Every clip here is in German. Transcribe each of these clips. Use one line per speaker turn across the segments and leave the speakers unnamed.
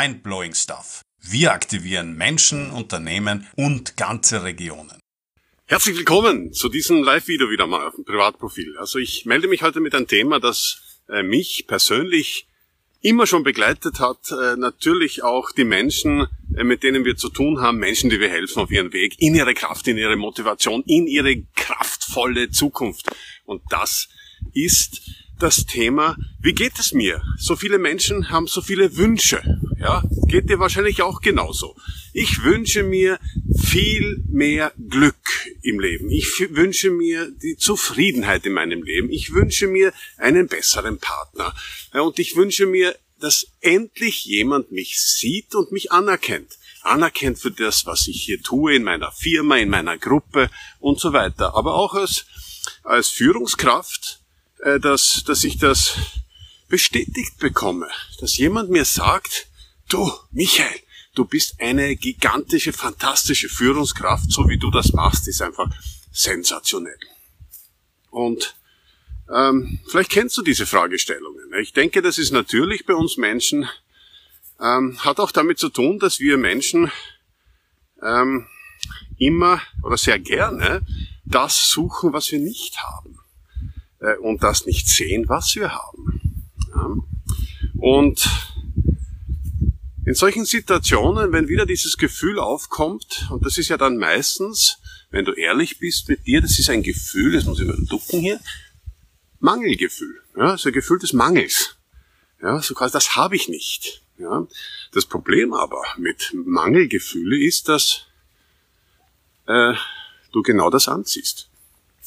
Mindblowing Stuff. Wir aktivieren Menschen, Unternehmen und ganze Regionen.
Herzlich willkommen zu diesem Live-Video wieder mal auf dem Privatprofil. Also ich melde mich heute mit einem Thema, das äh, mich persönlich immer schon begleitet hat. Äh, natürlich auch die Menschen, äh, mit denen wir zu tun haben, Menschen, die wir helfen auf ihren Weg, in ihre Kraft, in ihre Motivation, in ihre kraftvolle Zukunft. Und das ist das Thema, wie geht es mir? So viele Menschen haben so viele Wünsche. Ja, geht dir wahrscheinlich auch genauso. Ich wünsche mir viel mehr Glück im Leben. Ich wünsche mir die Zufriedenheit in meinem Leben. Ich wünsche mir einen besseren Partner. Und ich wünsche mir, dass endlich jemand mich sieht und mich anerkennt. Anerkennt für das, was ich hier tue in meiner Firma, in meiner Gruppe und so weiter. Aber auch als, als Führungskraft äh, dass, dass ich das bestätigt bekomme, dass jemand mir sagt, du, Michael, du bist eine gigantische, fantastische Führungskraft, so wie du das machst, ist einfach sensationell. Und ähm, vielleicht kennst du diese Fragestellungen. Ich denke, das ist natürlich bei uns Menschen, ähm, hat auch damit zu tun, dass wir Menschen ähm, immer oder sehr gerne das suchen, was wir nicht haben äh, und das nicht sehen, was wir haben. Und in solchen Situationen, wenn wieder dieses Gefühl aufkommt, und das ist ja dann meistens, wenn du ehrlich bist mit dir, das ist ein Gefühl, das muss ich mal ducken hier, Mangelgefühl, ja, so ein Gefühl des Mangels. Ja, so quasi, das habe ich nicht. Ja. Das Problem aber mit Mangelgefühle ist, dass äh, du genau das anziehst.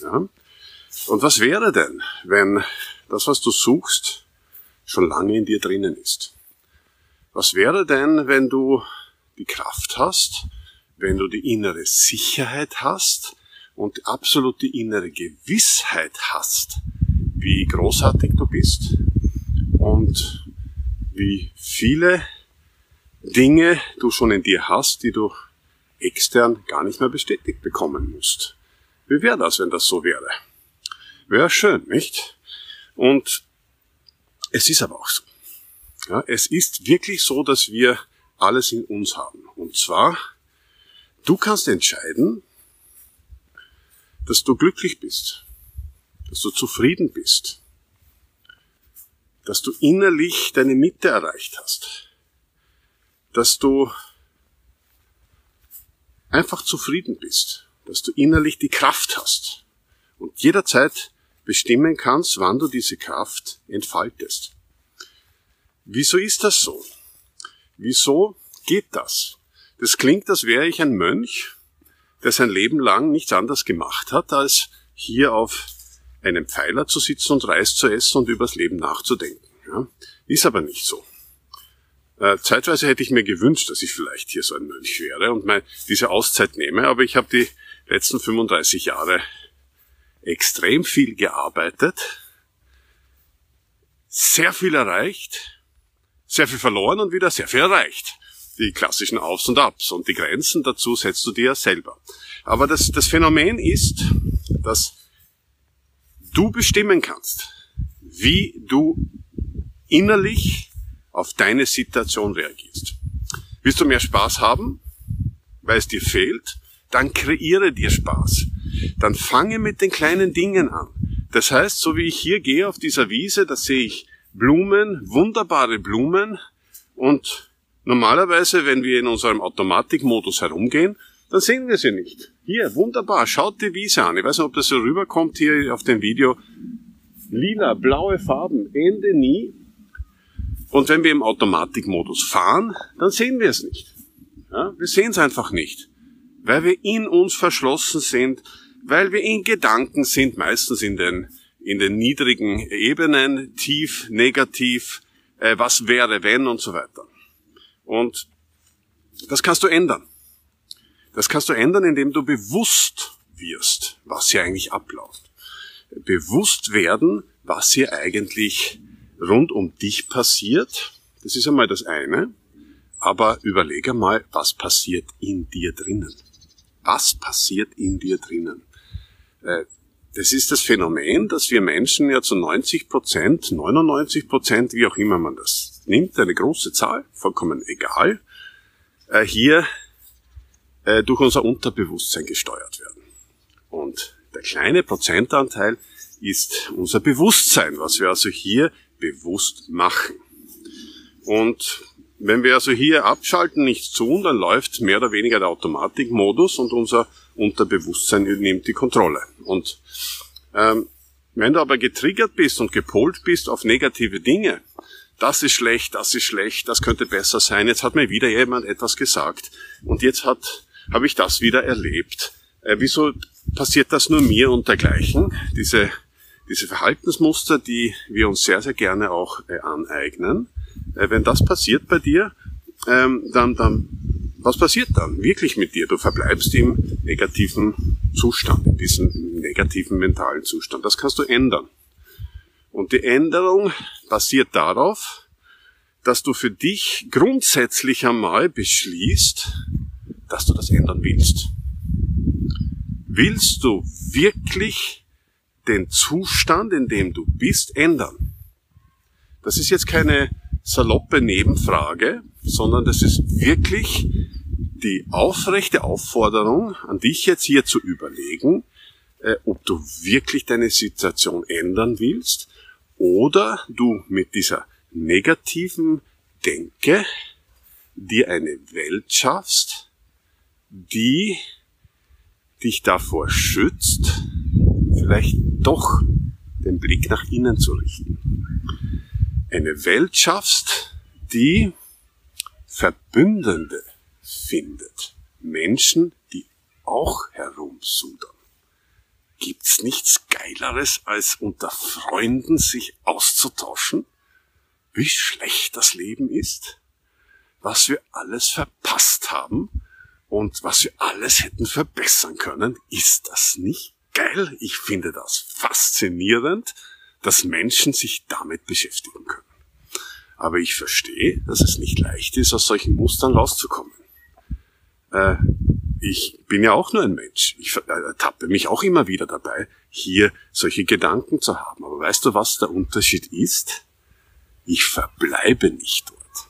Ja. Und was wäre denn, wenn das, was du suchst, schon lange in dir drinnen ist? Was wäre denn, wenn du die Kraft hast, wenn du die innere Sicherheit hast und die innere Gewissheit hast, wie großartig du bist und wie viele Dinge du schon in dir hast, die du extern gar nicht mehr bestätigt bekommen musst. Wie wäre das, wenn das so wäre? Wäre schön, nicht? Und es ist aber auch so. Ja, es ist wirklich so, dass wir alles in uns haben. Und zwar, du kannst entscheiden, dass du glücklich bist, dass du zufrieden bist, dass du innerlich deine Mitte erreicht hast, dass du einfach zufrieden bist, dass du innerlich die Kraft hast und jederzeit bestimmen kannst, wann du diese Kraft entfaltest. Wieso ist das so? Wieso geht das? Das klingt, als wäre ich ein Mönch, der sein Leben lang nichts anderes gemacht hat, als hier auf einem Pfeiler zu sitzen und Reis zu essen und übers Leben nachzudenken. Ja? Ist aber nicht so. Äh, zeitweise hätte ich mir gewünscht, dass ich vielleicht hier so ein Mönch wäre und mal diese Auszeit nehme, aber ich habe die letzten 35 Jahre extrem viel gearbeitet, sehr viel erreicht, sehr viel verloren und wieder sehr viel erreicht. Die klassischen Aufs und Abs und die Grenzen dazu setzt du dir selber. Aber das, das Phänomen ist, dass du bestimmen kannst, wie du innerlich auf deine Situation reagierst. Willst du mehr Spaß haben, weil es dir fehlt, dann kreiere dir Spaß dann fange mit den kleinen Dingen an. Das heißt, so wie ich hier gehe auf dieser Wiese, da sehe ich Blumen, wunderbare Blumen und normalerweise, wenn wir in unserem Automatikmodus herumgehen, dann sehen wir sie nicht. Hier, wunderbar, schaut die Wiese an. Ich weiß nicht, ob das so rüberkommt hier auf dem Video. Lila, blaue Farben, Ende nie. Und wenn wir im Automatikmodus fahren, dann sehen wir es nicht. Ja, wir sehen es einfach nicht, weil wir in uns verschlossen sind, weil wir in Gedanken sind, meistens in den, in den niedrigen Ebenen, tief, negativ, äh, was wäre, wenn und so weiter. Und das kannst du ändern. Das kannst du ändern, indem du bewusst wirst, was hier eigentlich abläuft. Bewusst werden, was hier eigentlich rund um dich passiert. Das ist einmal das eine. Aber überlege mal, was passiert in dir drinnen. Was passiert in dir drinnen? Äh, das ist das Phänomen, dass wir Menschen ja zu 90 Prozent, 99 Prozent, wie auch immer man das nimmt eine große Zahl, vollkommen egal, äh, hier äh, durch unser Unterbewusstsein gesteuert werden. Und der kleine Prozentanteil ist unser Bewusstsein, was wir also hier bewusst machen. Und wenn wir also hier abschalten, nichts tun, dann läuft mehr oder weniger der Automatikmodus und unser Unterbewusstsein nimmt die Kontrolle. Und ähm, wenn du aber getriggert bist und gepolt bist auf negative Dinge, das ist schlecht, das ist schlecht, das könnte besser sein, jetzt hat mir wieder jemand etwas gesagt und jetzt habe ich das wieder erlebt. Äh, wieso passiert das nur mir und dergleichen? Diese, diese Verhaltensmuster, die wir uns sehr, sehr gerne auch äh, aneignen. Äh, wenn das passiert bei dir, ähm, dann, dann, was passiert dann wirklich mit dir? Du verbleibst im negativen Zustand, in diesem negativen mentalen Zustand. Das kannst du ändern. Und die Änderung basiert darauf, dass du für dich grundsätzlich einmal beschließt, dass du das ändern willst. Willst du wirklich den Zustand, in dem du bist, ändern? Das ist jetzt keine saloppe Nebenfrage, sondern das ist wirklich die aufrechte Aufforderung an dich jetzt hier zu überlegen, äh, ob du wirklich deine Situation ändern willst oder du mit dieser negativen Denke dir eine Welt schaffst, die dich davor schützt, vielleicht doch den Blick nach innen zu richten. Eine Welt schaffst, die Verbündende findet. Menschen, die auch herumsudern. Gibt's nichts Geileres, als unter Freunden sich auszutauschen? Wie schlecht das Leben ist? Was wir alles verpasst haben und was wir alles hätten verbessern können? Ist das nicht geil? Ich finde das faszinierend, dass Menschen sich damit beschäftigen können. Aber ich verstehe, dass es nicht leicht ist, aus solchen Mustern rauszukommen. Äh, ich bin ja auch nur ein Mensch. Ich ertappe mich auch immer wieder dabei, hier solche Gedanken zu haben. Aber weißt du, was der Unterschied ist? Ich verbleibe nicht dort.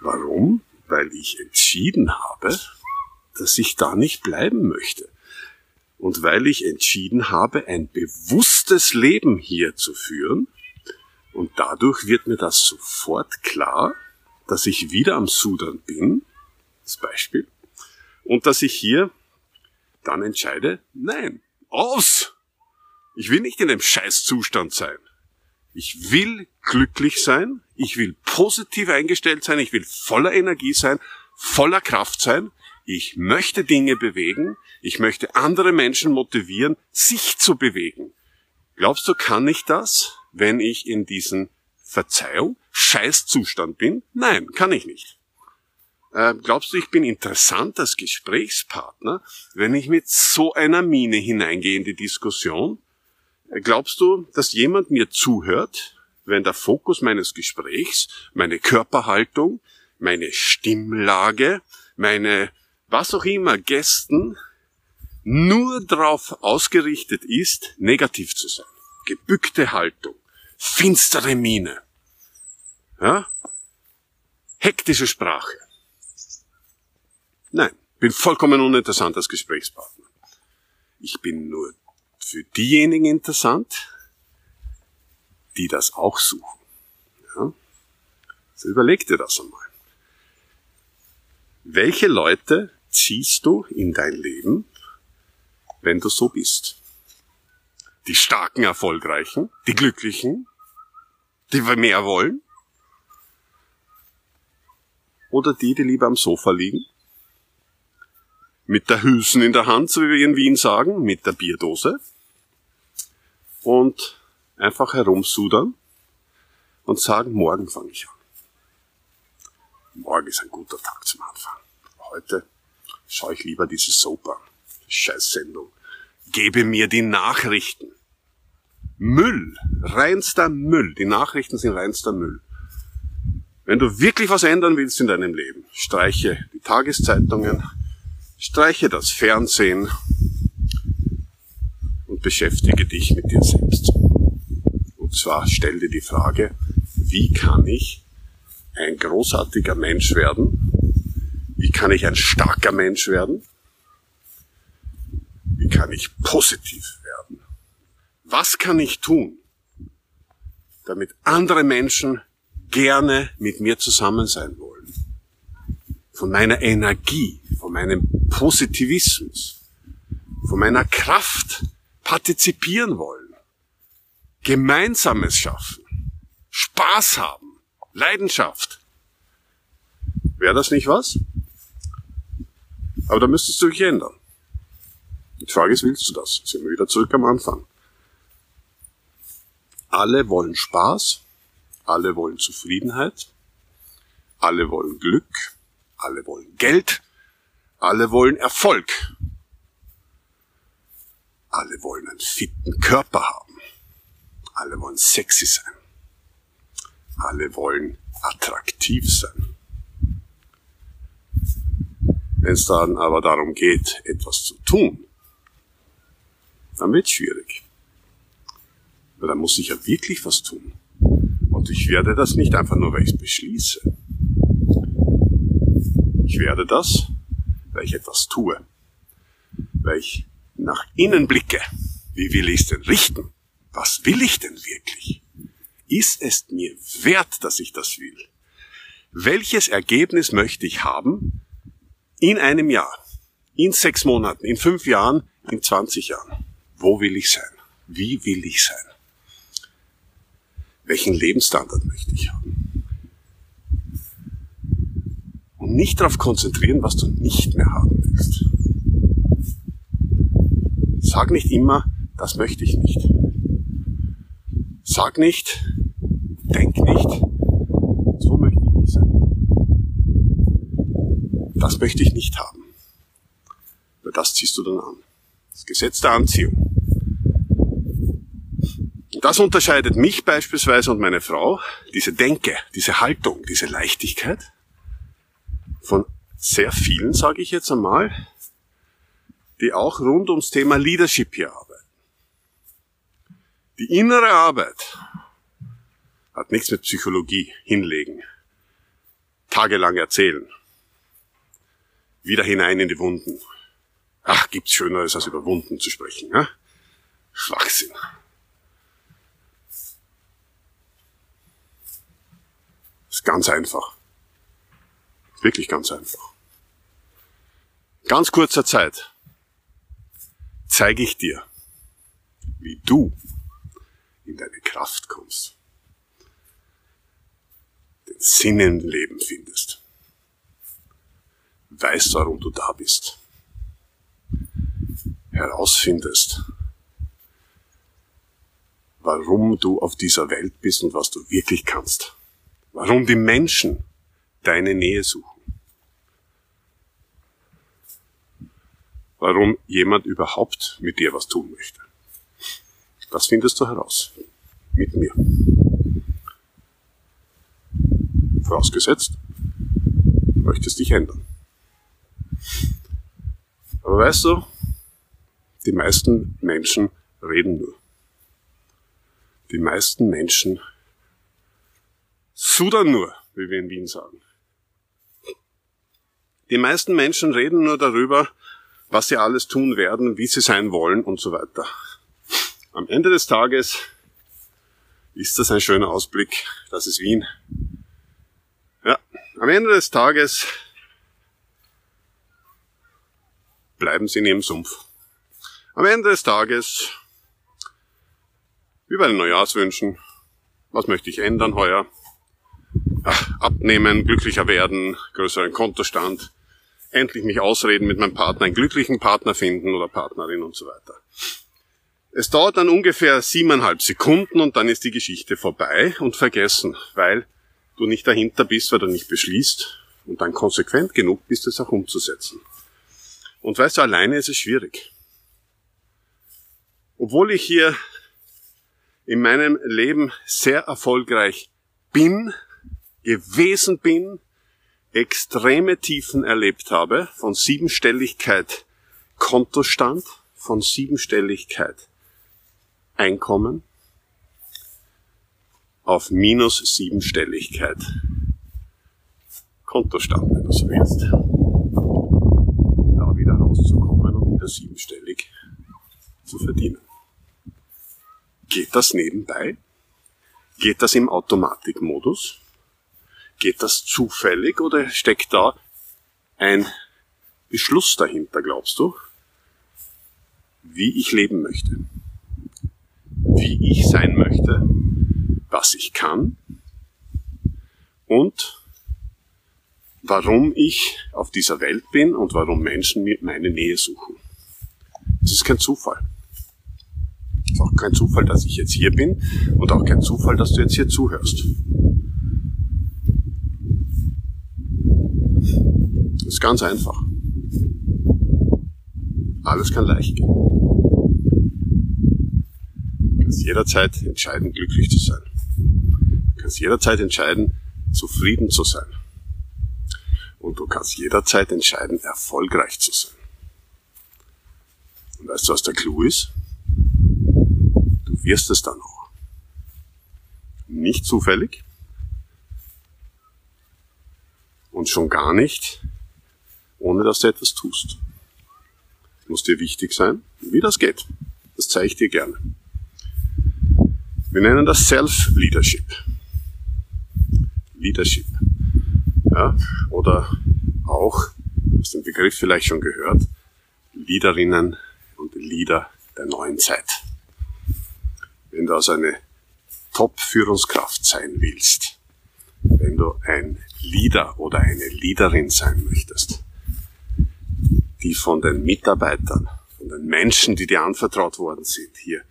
Warum? Weil ich entschieden habe, dass ich da nicht bleiben möchte. Und weil ich entschieden habe, ein bewusstes Leben hier zu führen. Und dadurch wird mir das sofort klar, dass ich wieder am Sudern bin. Das Beispiel und dass ich hier dann entscheide, nein, aus! Ich will nicht in einem Scheißzustand sein. Ich will glücklich sein, ich will positiv eingestellt sein, ich will voller Energie sein, voller Kraft sein, ich möchte Dinge bewegen, ich möchte andere Menschen motivieren, sich zu bewegen. Glaubst du, kann ich das, wenn ich in diesem Verzeihung, Scheißzustand bin? Nein, kann ich nicht. Äh, glaubst du, ich bin interessant als Gesprächspartner, wenn ich mit so einer Mine hineingehe in die Diskussion? Äh, glaubst du, dass jemand mir zuhört, wenn der Fokus meines Gesprächs, meine Körperhaltung, meine Stimmlage, meine was auch immer Gästen nur darauf ausgerichtet ist, negativ zu sein? Gebückte Haltung, finstere Miene, ja? hektische Sprache. Nein, bin vollkommen uninteressant als Gesprächspartner. Ich bin nur für diejenigen interessant, die das auch suchen. Ja? So überleg dir das einmal. Welche Leute ziehst du in dein Leben, wenn du so bist? Die starken, erfolgreichen, die glücklichen, die mehr wollen? Oder die, die lieber am Sofa liegen mit der Hülsen in der Hand, so wie wir in Wien sagen, mit der Bierdose und einfach herumsudern und sagen, morgen fange ich an. Morgen ist ein guter Tag zum Anfang. Heute schaue ich lieber diese Soap an. Scheißsendung. Gebe mir die Nachrichten. Müll. Reinster Müll. Die Nachrichten sind reinster Müll. Wenn du wirklich was ändern willst in deinem Leben, streiche die Tageszeitungen, Streiche das Fernsehen und beschäftige dich mit dir selbst. Und zwar stell dir die Frage, wie kann ich ein großartiger Mensch werden? Wie kann ich ein starker Mensch werden? Wie kann ich positiv werden? Was kann ich tun, damit andere Menschen gerne mit mir zusammen sein wollen? Von meiner Energie, von meinem Positivismus, von meiner Kraft partizipieren wollen, Gemeinsames schaffen, Spaß haben, Leidenschaft. Wäre das nicht was? Aber da müsstest du dich ändern. Die Frage ist, willst du das? Sind wir wieder zurück am Anfang. Alle wollen Spaß, alle wollen Zufriedenheit, alle wollen Glück, alle wollen Geld, alle wollen Erfolg, alle wollen einen fitten Körper haben, alle wollen sexy sein, alle wollen attraktiv sein. Wenn es dann aber darum geht, etwas zu tun, dann wird schwierig. Weil dann muss ich ja wirklich was tun. Und ich werde das nicht einfach nur, weil ich es beschließe. Ich werde das, weil ich etwas tue. Weil ich nach innen blicke. Wie will ich es denn richten? Was will ich denn wirklich? Ist es mir wert, dass ich das will? Welches Ergebnis möchte ich haben in einem Jahr, in sechs Monaten, in fünf Jahren, in 20 Jahren? Wo will ich sein? Wie will ich sein? Welchen Lebensstandard möchte ich haben? Und nicht darauf konzentrieren, was du nicht mehr haben willst. Sag nicht immer, das möchte ich nicht. Sag nicht, denk nicht, so möchte ich nicht sein. Das möchte ich nicht haben. Weil das ziehst du dann an. Das Gesetz der Anziehung. Das unterscheidet mich beispielsweise und meine Frau, diese Denke, diese Haltung, diese Leichtigkeit von sehr vielen, sage ich jetzt einmal, die auch rund ums Thema Leadership hier arbeiten. Die innere Arbeit hat nichts mit Psychologie hinlegen, tagelang erzählen, wieder hinein in die Wunden. Ach, gibt's Schöneres, als über Wunden zu sprechen. Ja? Schwachsinn. Ganz einfach. Wirklich ganz einfach. Ganz kurzer Zeit. Zeige ich dir, wie du in deine Kraft kommst, den Sinn im Leben findest, weißt, warum du da bist, herausfindest, warum du auf dieser Welt bist und was du wirklich kannst warum die Menschen deine Nähe suchen. Warum jemand überhaupt mit dir was tun möchte. Das findest du heraus. Mit mir. Vorausgesetzt, du möchtest dich ändern. Aber weißt du, die meisten Menschen reden nur. Die meisten Menschen Sudan nur, wie wir in Wien sagen. Die meisten Menschen reden nur darüber, was sie alles tun werden, wie sie sein wollen und so weiter. Am Ende des Tages ist das ein schöner Ausblick. Das ist Wien. Ja, am Ende des Tages bleiben sie in ihrem Sumpf. Am Ende des Tages, wie bei den Neujahrswünschen, was möchte ich ändern heuer? Abnehmen, glücklicher werden, größeren Kontostand, endlich mich ausreden mit meinem Partner, einen glücklichen Partner finden oder Partnerin und so weiter. Es dauert dann ungefähr siebeneinhalb Sekunden und dann ist die Geschichte vorbei und vergessen, weil du nicht dahinter bist, weil du nicht beschließt und dann konsequent genug bist, es auch umzusetzen. Und weißt du, alleine ist es schwierig. Obwohl ich hier in meinem Leben sehr erfolgreich bin, gewesen bin, extreme Tiefen erlebt habe, von Siebenstelligkeit Kontostand, von Siebenstelligkeit Einkommen auf minus Siebenstelligkeit Kontostand, wenn du so willst. Da wieder rauszukommen und wieder siebenstellig zu verdienen. Geht das nebenbei? Geht das im Automatikmodus? Geht das zufällig oder steckt da ein Beschluss dahinter, glaubst du? Wie ich leben möchte. Wie ich sein möchte. Was ich kann. Und warum ich auf dieser Welt bin und warum Menschen mir meine Nähe suchen. Das ist kein Zufall. Es ist auch kein Zufall, dass ich jetzt hier bin und auch kein Zufall, dass du jetzt hier zuhörst. Ist ganz einfach. Alles kann leicht gehen. Du kannst jederzeit entscheiden, glücklich zu sein. Du kannst jederzeit entscheiden, zufrieden zu sein. Und du kannst jederzeit entscheiden, erfolgreich zu sein. Und weißt du, was der Clou ist? Du wirst es dann auch. Nicht zufällig. Und schon gar nicht, ohne dass du etwas tust. Muss dir wichtig sein. Wie das geht, das zeige ich dir gerne. Wir nennen das Self-Leadership. Leadership. Ja, oder auch, hast den Begriff vielleicht schon gehört, Leaderinnen und Leader der neuen Zeit. Wenn du also eine Top-Führungskraft sein willst, wenn du ein Leader oder eine Leaderin sein möchtest, die von den Mitarbeitern, von den Menschen, die dir anvertraut worden sind, hier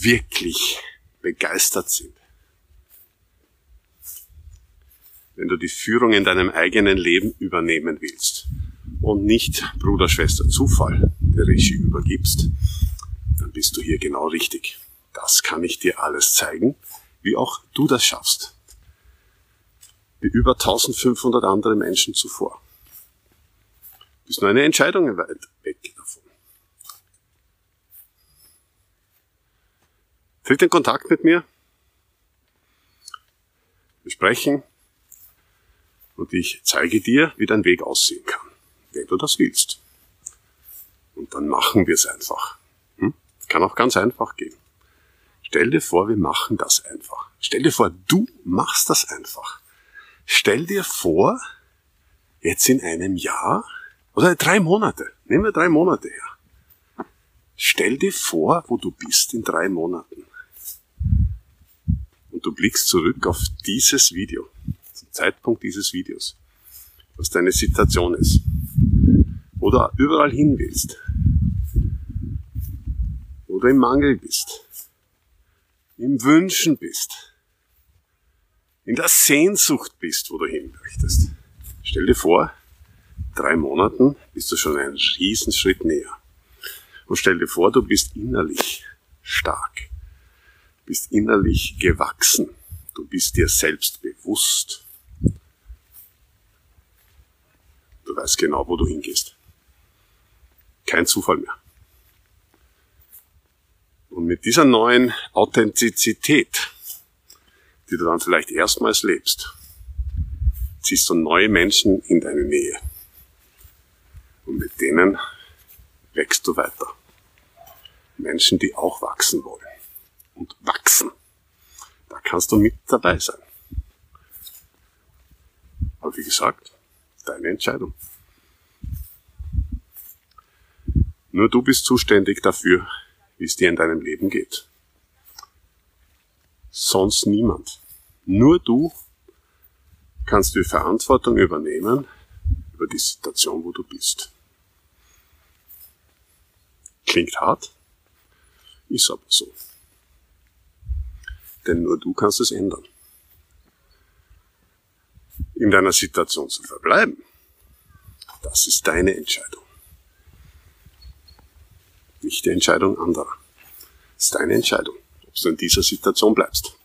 wirklich begeistert sind. Wenn du die Führung in deinem eigenen Leben übernehmen willst und nicht Bruder, Schwester, Zufall der Regie übergibst, dann bist du hier genau richtig. Das kann ich dir alles zeigen, wie auch du das schaffst. Wie über 1500 andere Menschen zuvor. Ist nur eine Entscheidung weit weg davon. Tritt in Kontakt mit mir. Wir sprechen und ich zeige dir, wie dein Weg aussehen kann, wenn du das willst. Und dann machen wir es einfach. Hm? Kann auch ganz einfach gehen. Stell dir vor, wir machen das einfach. Stell dir vor, du machst das einfach. Stell dir vor, jetzt in einem Jahr oder drei Monate. Nehmen wir drei Monate her. Stell dir vor, wo du bist in drei Monaten. Und du blickst zurück auf dieses Video, zum Zeitpunkt dieses Videos, was deine Situation ist. Wo du überall hin willst. Wo du im Mangel bist. Im Wünschen bist. In der Sehnsucht bist, wo du hin möchtest. Stell dir vor, drei Monaten bist du schon einen Riesenschritt näher. Und stell dir vor, du bist innerlich stark, bist innerlich gewachsen, du bist dir selbst bewusst. Du weißt genau, wo du hingehst. Kein Zufall mehr. Und mit dieser neuen Authentizität, die du dann vielleicht erstmals lebst, ziehst du neue Menschen in deine Nähe. Und mit denen wächst du weiter. Menschen, die auch wachsen wollen. Und wachsen. Da kannst du mit dabei sein. Aber wie gesagt, deine Entscheidung. Nur du bist zuständig dafür, wie es dir in deinem Leben geht. Sonst niemand. Nur du kannst die Verantwortung übernehmen über die Situation, wo du bist. Klingt hart, ist aber so. Denn nur du kannst es ändern. In deiner Situation zu verbleiben, das ist deine Entscheidung. Nicht die Entscheidung anderer. Das ist deine Entscheidung, ob du in dieser Situation bleibst.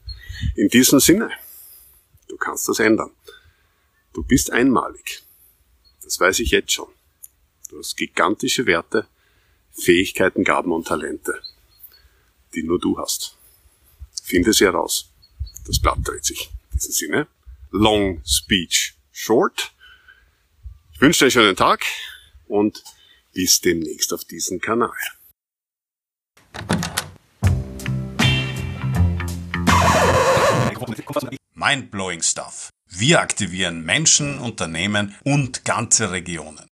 In diesem Sinne, du kannst das ändern. Du bist einmalig. Das weiß ich jetzt schon. Du hast gigantische Werte, Fähigkeiten, Gaben und Talente, die nur du hast. Finde sie heraus. Das Blatt dreht sich. In diesem Sinne, long speech Short. Ich wünsche dir einen schönen Tag und bis demnächst auf diesem Kanal.
Mindblowing Stuff. Wir aktivieren Menschen, Unternehmen und ganze Regionen.